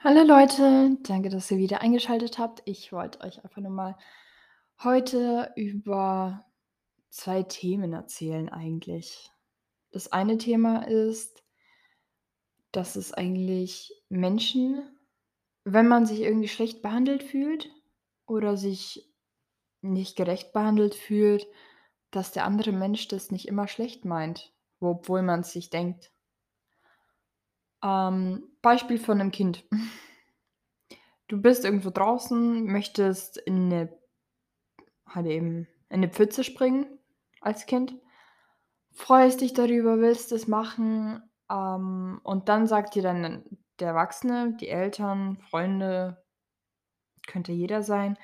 Hallo Leute, danke, dass ihr wieder eingeschaltet habt. Ich wollte euch einfach nur mal heute über 2 Themen erzählen eigentlich. Das eine Thema ist dass es eigentlich Menschen, wenn man sich irgendwie schlecht behandelt fühlt oder sich nicht gerecht behandelt fühlt, dass der andere Mensch das nicht immer schlecht meint, obwohl man's sich denkt. Ähm, Beispiel von 'nem Kind. Du bist irgendwo draußen, möchtest in 'ne halt eben in 'ne Pfütze springen als Kind, freust dich darüber, willst es machen, ähm, und dann sagt dir dann der Erwachsene, die Eltern, Freunde könnte jeder sein: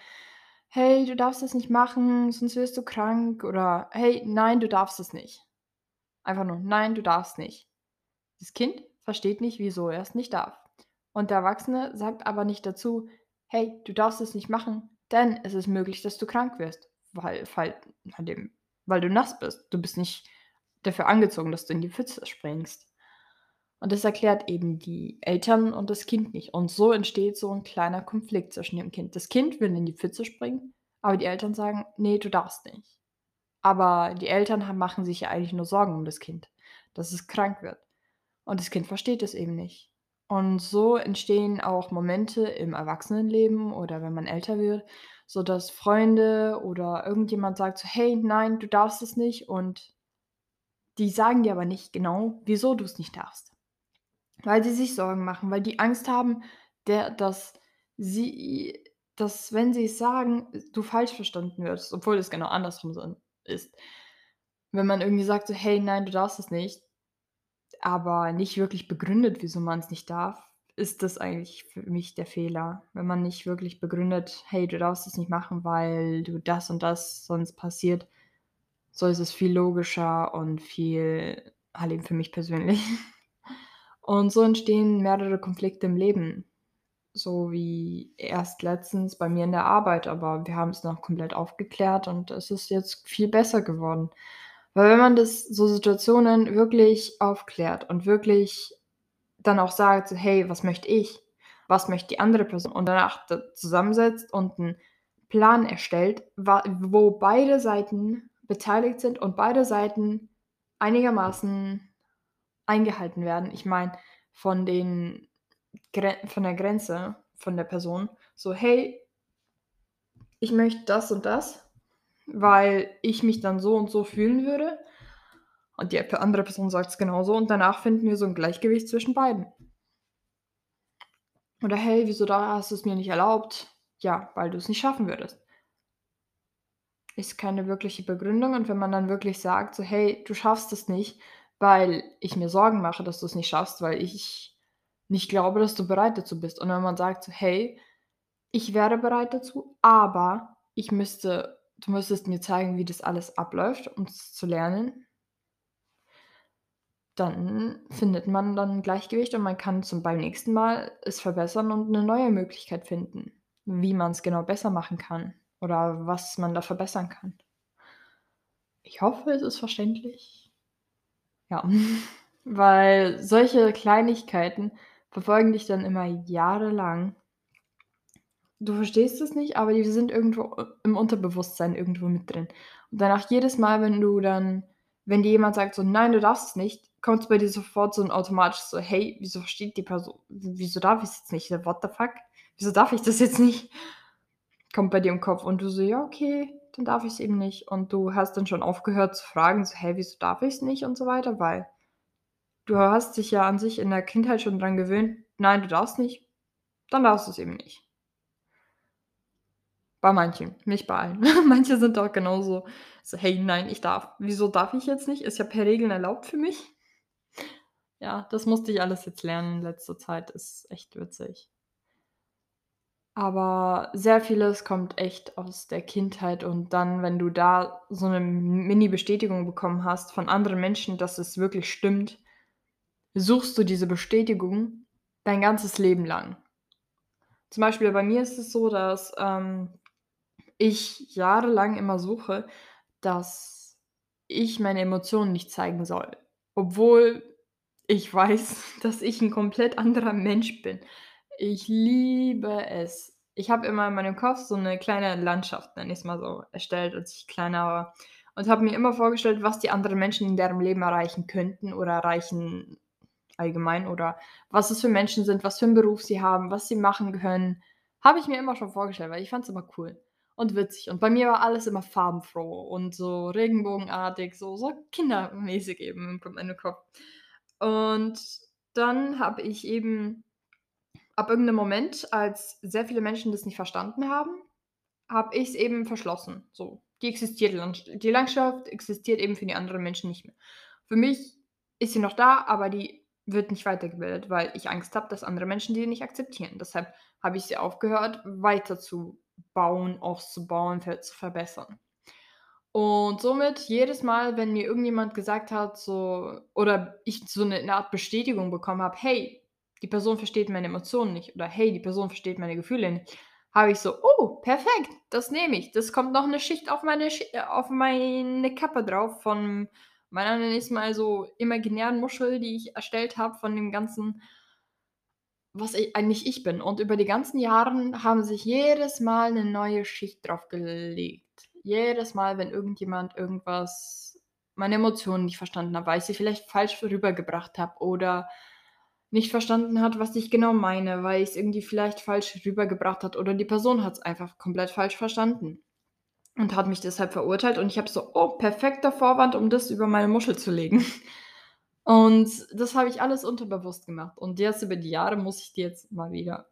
„Hey, du darfst das nicht machen, sonst wirst du krank“, oder: „Hey, nein, du darfst es nicht.“ Einfach nur: „Nein, du darfst nicht.“ Das Kind versteht nicht, wieso er es nicht darf. Und der Erwachsene sagt aber nicht dazu: „Hey, du darfst es nicht machen, denn es ist möglich, dass du krank wirst, weil eben weil du nass bist. Du bist nicht dafür angezogen, dass du in die Pfütze springst.“ Und das erklärt eben die Eltern und das Kind nicht. Und so entsteht so 'n kleiner Konflikt zwischen dem Kind. Das Kind will in die Pfütze springen, aber die Eltern sagen: „Ne, du darfst nicht.“ Aber die Eltern ha machen sich ja eigentlich nur Sorgen um das Kind, dass es krank wird. Und das Kind versteht das eben nicht. Und so entstehen auch Momente im Erwachsenenleben oder wenn man älter wird, sodass Freunde oder irgendjemand sagt so: „Hey, nein, du darfst es nicht.“ Und die sagen dir aber nicht genau, wieso du's nicht darfst. Weil sie sich Sorgen machen, weil die Angst haben, der dass sie dass, wenn sie's sagen, du falsch verstanden wirst, obwohl es genau andersrum so ist. Wenn man irgendwie sagt so: „Hey, nein, du darfst es nicht“, aber nicht wirklich begründet, wieso man's nicht darf, ist das eigentlich für mich der Fehler. Wenn man nicht wirklich begründet: „Hey, du darfst es nicht machen, weil du das und das sonst passiert“, so ist es viel logischer und viel halt eben für mich persönlich. Und so entstehen mehrere Konflikte im Leben, so wie erst letztens bei mir in der Arbeit, aber wir haben's noch komplett aufgeklärt und es ist jetzt viel besser geworden. Weil wenn man das so Situationen wirklich aufklärt und wirklich dann auch sagt so: „Hey, was möchte ich? Was möchte die andere Person?“ Und danach zusammensetzt und 'n Plan erstellt, wo beide Seiten beteiligt sind und beide Seiten einigermaßen eingehalten werden. Ich meine, von von der Grenze von der Person, so: „Hey“ „ich möchte das und das, weil ich mich dann so und so fühlen würde.“ Und die andere Person sagt's genauso und danach finden wir so 'n Gleichgewicht zwischen beiden. Oder: „Hey, wieso da hast du's mir nicht erlaubt?“ „Ja, weil du's nicht schaffen würdest.“ Ist keine wirkliche Begründung und wenn man dann wirklich sagt so: „Hey, du schaffst es nicht, weil ich mir Sorgen mache, dass du's nicht schaffst, weil ich nicht glaube, dass du bereit dazu bist.“ Und wenn man sagt so: „Hey, ich wäre bereit dazu, aber ich müsste du müsstest mir zeigen, wie das alles abläuft, um's zu lernen“ dann findet man dann Gleichgewicht und man kann zum beim nächsten Mal es verbessern und 'ne neue Möglichkeit finden, wie man's genau besser machen kann oder was man da verbessern kann. Ich hoffe, es ist verständlich. Ja, weil solche Kleinigkeiten verfolgen dich dann immer jahrelang. Du verstehst es nicht, aber die sind irgendwo i im Unterbewusstsein irgendwo mit drin. Und danach jedes Mal, wenn du dann wenn dir jemand sagt so: „Nein, du darfst es nicht“, kommt bei dir sofort so 'n automatisch so: „Hey, wieso versteht die Perso w wieso darf ich's jetzt nicht? What the fuck? Wieso darf ich das jetzt nicht?“ Kommt bei dir im Kopf und du so: „Ja, okay, dann darf ich's eben nicht.“ Und du hast dann schon aufgehört zu fragen so: „Hä, wieso darf ich's nicht?“ und so weiter, weil du hast dich ja an sich in der Kindheit schon dran gewöhnt: „Nein, du darfst nicht“, dann darfst du's eben nicht. Bei manchen, nicht bei allen. Manche sind auch genauso so: „Hey, nein, ich darf. Wieso darf ich jetzt nicht? Ist ja per Regeln erlaubt für mich.“ Ja, das musste ich alles jetzt lernen in letzter Zeit, ist echt witzig. Aber sehr vieles kommt echt aus der Kindheit und dann, wenn du da so 'ne M Mini-Bestätigung bekommen hast von anderen Menschen, dass es wirklich stimmt, suchst du diese Bestätigung dein ganzes Leben lang. Zum Beispiel bei mir ist es so, dass, ähm, ich jahrelang immer suche, dass ich meine Emotionen nicht zeigen soll, obwohl ich weiß, dass ich 'n komplett anderer Mensch bin. Ich liebe es. Ich habe immer in meinem Kopf so 'ne kleine Landschaft, nenne ich's mal so, erstellt, als ich kleiner war und habe mir immer vorgestellt, was die anderen Menschen in deren Leben erreichen könnten oder erreichen allgemein oder was es für Menschen sind, was für 'n Beruf sie haben, was sie machen können. Habe ich mir immer schon vorgestellt, weil ich fand's immer cool und witzig. Und bei mir war alles immer farbenfroh und so regenbogenartig, so so kindermäßig eben im Kopf. Und dann habe ich eben ab irgend 'nem Moment, als sehr viele Menschen das nicht verstanden haben, habe ich's eben verschlossen, so. Die existiert die Landschaft existiert eben für die anderen Menschen nicht mehr. Für mich ist sie noch da, aber die wird nicht weitergebildet, weil ich Angst habe, dass andere Menschen die nicht akzeptieren. Deshalb habe ich sie aufgehört, weiter zu bauen, auszubauen, zu verbessern. Und somit jedes Mal, wenn mir irgendjemand gesagt hat, so oder ich so 'ne 'ne Art Bestätigung bekommen habe: „Hey, die Person versteht meine Emotionen nicht“ oder „Hey, die Person versteht meine Gefühle nicht“, habe ich so: „Oh, perfekt, das nehme ich. Das kommt noch 'ne Schicht auf meine Sch äh, auf meine Kappe drauf von meiner, ich's mal so, imaginären Muschel, die ich erstellt habe von dem Ganzen“ „was i eigentlich ich bin.“ Und über die ganzen Jahren haben sich jedes Mal 'ne neue Schicht drauf gelegt. Jedes Mal, wenn irgendjemand irgendwas meine Emotionen nicht verstanden hat, weil ich sie vielleicht falsch rübergebracht habe oder nicht verstanden hat, was ich genau meine, weil ich's irgendwie vielleicht falsch rübergebracht hat oder die Person hat's einfach komplett falsch verstanden und hat mich deshalb verurteilt und ich habe so: „Oh, perfekter Vorwand, um das über meine Muschel zu legen.“ Und das habe ich alles unterbewusst gemacht und jetzt über die Jahre muss ich die jetzt mal wieder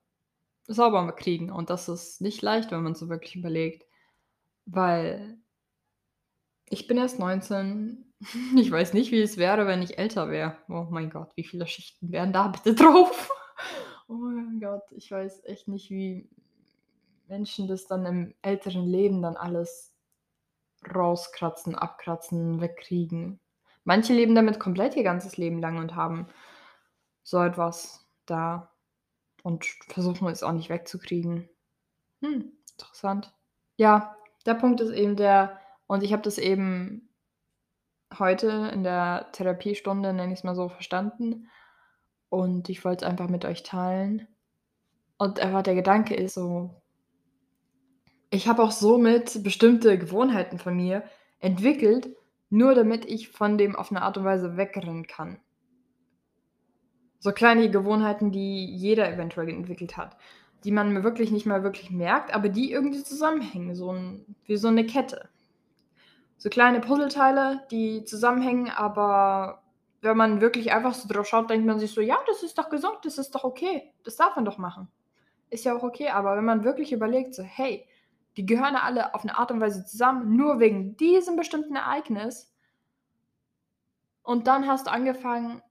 sauber kriegen und das ist nicht leicht, wenn man so wirklich überlegt, weil ich bin erst 19. Ich weiß nicht, wie es wäre, wenn ich älter wäre. Oh mein Gott, wie viele Schichten wären da bitte drauf? Oh mein Gott, ich weiß echt nicht, wie Menschen das dann im älteren Leben dann alles rauskratzen, abkratzen, wegkriegen. Manche leben damit komplett ihr ganzes Leben lang und haben so etwas da und versuchen es auch nicht wegzukriegen. Hm, interessant. Ja, der Punkt ist eben der und ich habe das eben heute in der Therapiestunde, nenne ich's mal so, verstanden und ich wollte es einfach mit euch teilen. Und einfach der Gedanke ist so ich habe auch somit bestimmte Gewohnheiten von mir entwickelt, nur damit ich von dem auf 'ne Art und Weise wegrennen kann. So kleine Gewohnheiten, die jeder eventuell entwickelt hat, die man mir wirklich nicht mal wirklich merkt, aber die irgendwie zusammenhängen, so 'n wie so 'ne Kette. So kleine Puzzleteile, die zusammenhängen, aber wenn man wirklich einfach so drauf schaut, denkt man sich so: „Ja, das ist doch gesund, das ist doch okay. Das darf man doch machen. Ist ja auch okay.“ Aber wenn man wirklich überlegt, so: „Hey, die gehören alle auf 'ne Art und Weise zusammen, nur wegen diesem bestimmten Ereignis“ und dann hast du angefangen,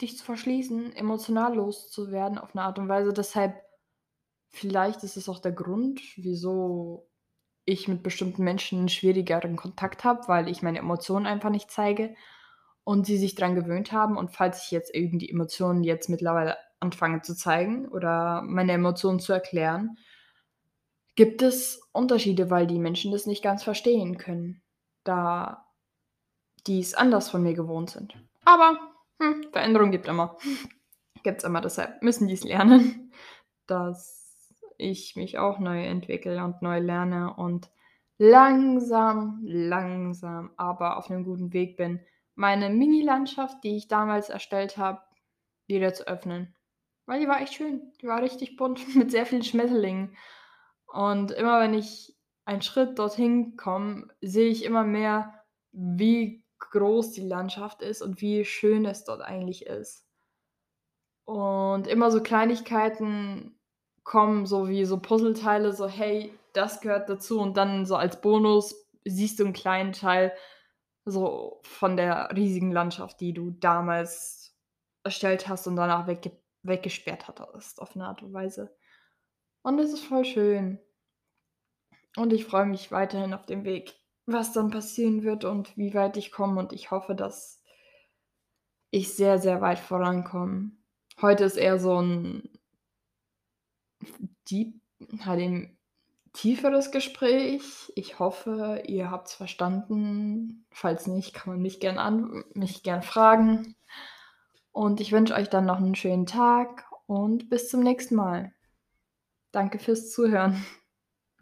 dich zu verschließen, emotional loszuwerden auf 'ne Art und Weise. Deshalb vielleicht ist es auch der Grund, wieso ich mit bestimmten Menschen 'n schwierigeren Kontakt habe, weil ich meine Emotionen einfach nicht zeige und sie sich dran gewöhnt haben. Und falls ich jetzt eben die Emotionen jetzt mittlerweile anfange zu zeigen oder meine Emotionen zu erklären gibt es Unterschiede, weil die Menschen das nicht ganz verstehen können, da die's anders von mir gewohnt sind. Aber, hm, Veränderung gibt immer. Gibt's immer, deshalb müssen die's lernen, dass ich mich auch neu entwickle und neu lerne und langsam, langsam, aber auf 'nem guten Weg bin, meine Mini-Landschaft, die ich damals erstellt habe, wieder zu öffnen. Weil die war echt schön. Die war richtig bunt mit sehr vielen Schmetterlingen. Und immer wenn ich einen Schritt dorthin komme, sehe ich immer mehr, wie groß die Landschaft ist und wie schön es dort eigentlich ist. Und immer so Kleinigkeiten kommen, so wie so Puzzleteile, so: „Hey, das gehört dazu.“ Und dann so als Bonus siehst du 'n kleinen Teil so von der riesigen Landschaft, die du damals erstellt hast und danach wegge weggesperrt hattest auf 'ne Art und Weise. Und es ist voll schön. Und ich freue mich weiterhin auf den Weg, was dann passieren wird und wie weit ich komme und ich hoffe, dass ich sehr, sehr weit vorankomme. Heute ist eher so 'n deep halt eben tieferes Gespräch. Ich hoffe, ihr habt's verstanden. Falls nicht, kann man mich gern an mich gern fragen. Und ich wünsche euch dann noch 'n schönen Tag und bis zum nächsten Mal. Danke fürs Zuhören.